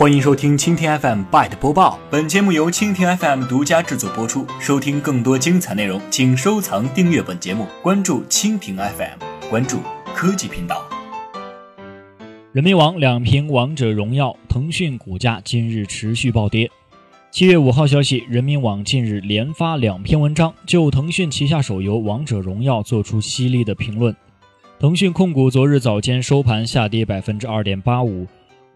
欢迎收听蜻蜓 FM Byte 播报，本节目由蜻蜓 FM 独家制作播出。收听更多精彩内容，请收藏订阅本节目，关注蜻蜓 FM，关注科技频道。人民网两评《王者荣耀》，腾讯股价今日持续暴跌。七月五号消息，人民网近日连发两篇文章，就腾讯旗下手游《王者荣耀》做出犀利的评论。腾讯控股昨日早间收盘下跌百分之二点八五。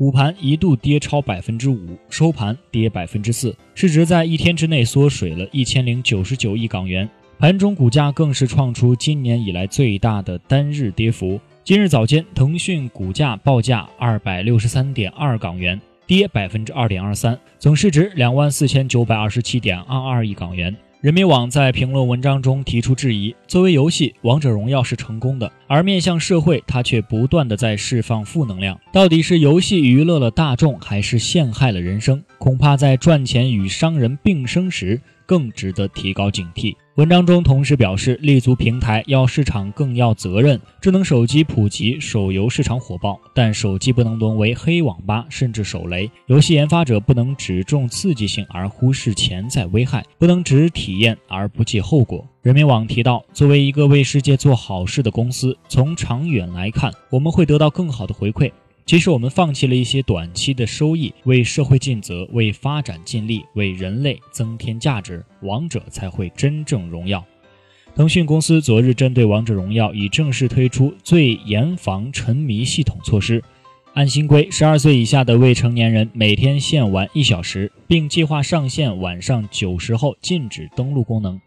午盘一度跌超百分之五，收盘跌百分之四，市值在一天之内缩水了一千零九十九亿港元。盘中股价更是创出今年以来最大的单日跌幅。今日早间，腾讯股价报价二百六十三点二港元，跌百分之二点二三，总市值两万四千九百二十七点二二亿港元。人民网在评论文章中提出质疑：作为游戏，《王者荣耀》是成功的，而面向社会，它却不断的在释放负能量。到底是游戏娱乐了大众，还是陷害了人生？恐怕在赚钱与商人并生时。更值得提高警惕。文章中同时表示，立足平台要市场，更要责任。智能手机普及，手游市场火爆，但手机不能沦为黑网吧，甚至手雷。游戏研发者不能只重刺激性而忽视潜在危害，不能只体验而不计后果。人民网提到，作为一个为世界做好事的公司，从长远来看，我们会得到更好的回馈。即使我们放弃了一些短期的收益，为社会尽责，为发展尽力，为人类增添价值，王者才会真正荣耀。腾讯公司昨日针对《王者荣耀》已正式推出最严防沉迷系统措施，按新规，十二岁以下的未成年人每天限玩一小时，并计划上线晚上九时后禁止登录功能；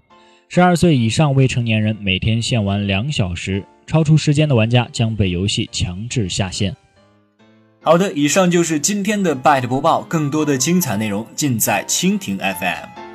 十二岁以上未成年人每天限玩两小时，超出时间的玩家将被游戏强制下线。好的，以上就是今天的 Byte 播报。更多的精彩内容尽在蜻蜓 FM。